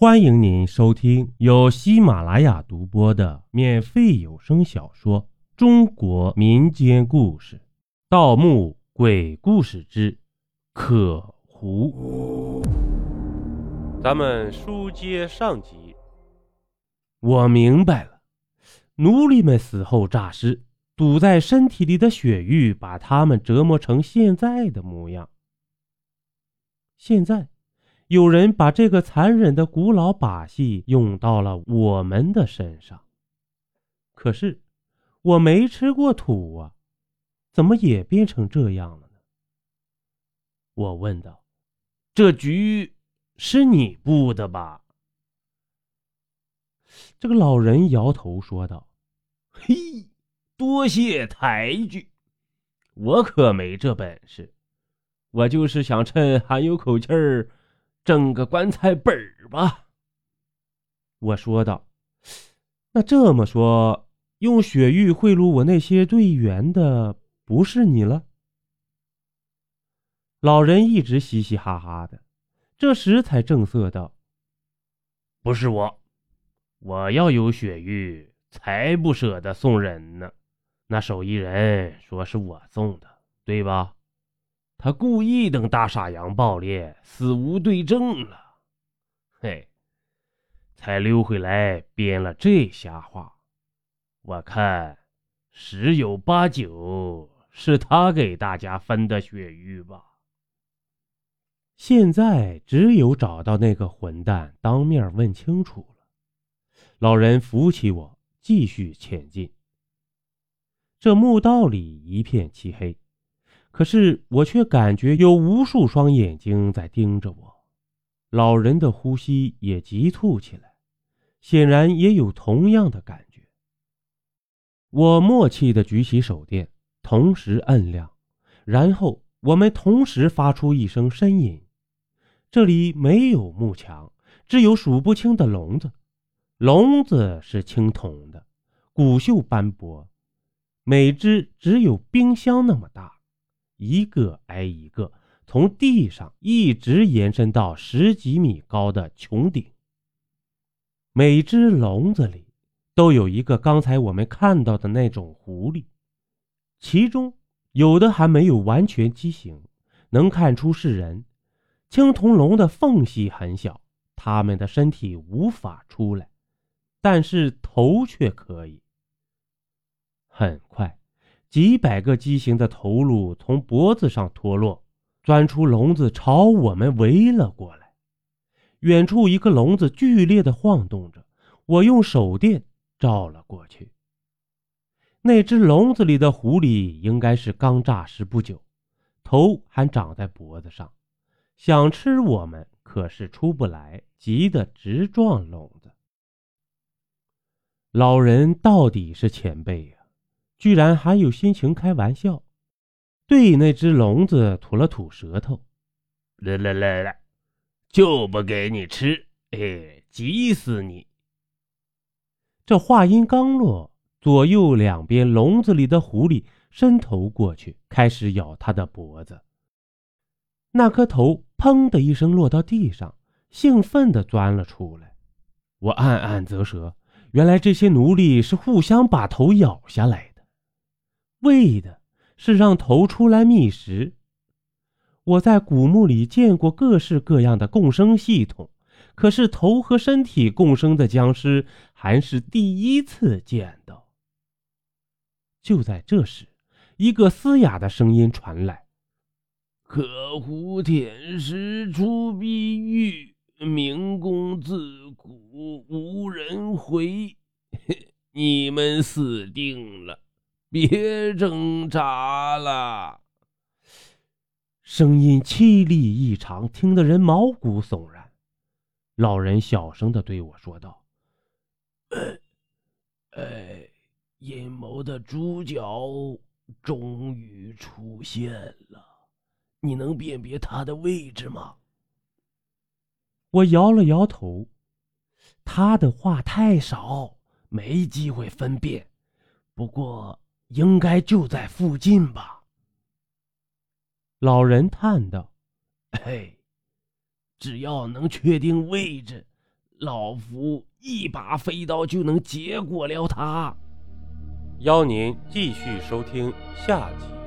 欢迎您收听由喜马拉雅独播的免费有声小说《中国民间故事·盗墓鬼故事之可胡》。咱们书接上集，我明白了，奴隶们死后诈尸，堵在身体里的血玉把他们折磨成现在的模样。现在。有人把这个残忍的古老把戏用到了我们的身上，可是我没吃过土啊，怎么也变成这样了呢？我问道：“这局是你布的吧？”这个老人摇头说道：“嘿，多谢抬举，我可没这本事，我就是想趁还有口气儿。”挣个棺材本儿吧，我说道。那这么说，用血玉贿赂我那些队员的不是你了？老人一直嘻嘻哈哈的，这时才正色道：“不是我，我要有血玉，才不舍得送人呢。那手艺人说是我送的，对吧？”他故意等大傻羊爆裂，死无对证了，嘿，才溜回来编了这瞎话。我看十有八九是他给大家分的血玉吧。现在只有找到那个混蛋，当面问清楚了。老人扶起我，继续前进。这墓道里一片漆黑。可是我却感觉有无数双眼睛在盯着我，老人的呼吸也急促起来，显然也有同样的感觉。我默契地举起手电，同时摁亮，然后我们同时发出一声呻吟。这里没有幕墙，只有数不清的笼子，笼子是青铜的，古锈斑驳，每只只有冰箱那么大。一个挨一个，从地上一直延伸到十几米高的穹顶。每只笼子里都有一个刚才我们看到的那种狐狸，其中有的还没有完全畸形，能看出是人。青铜笼的缝隙很小，它们的身体无法出来，但是头却可以。很快。几百个畸形的头颅从脖子上脱落，钻出笼子，朝我们围了过来。远处一个笼子剧烈的晃动着，我用手电照了过去。那只笼子里的狐狸应该是刚诈尸不久，头还长在脖子上，想吃我们，可是出不来，急得直撞笼子。老人到底是前辈呀！居然还有心情开玩笑，对那只笼子吐了吐舌头，来来来来，就不给你吃，哎，急死你！这话音刚落，左右两边笼子里的狐狸伸头过去，开始咬他的脖子。那颗头砰的一声落到地上，兴奋地钻了出来。我暗暗啧舌，原来这些奴隶是互相把头咬下来。为的是让头出来觅食。我在古墓里见过各式各样的共生系统，可是头和身体共生的僵尸还是第一次见到。就在这时，一个嘶哑的声音传来：“可胡天师出碧玉，明公自古无人回，你们死定了。” 别挣扎了！声音凄厉异常，听得人毛骨悚然。老人小声的对我说道：“哎，阴谋的主角终于出现了，你能辨别他的位置吗？”我摇了摇头，他的话太少，没机会分辨。不过。应该就在附近吧。老人叹道：“嘿，只要能确定位置，老夫一把飞刀就能结果了他。邀您继续收听下集。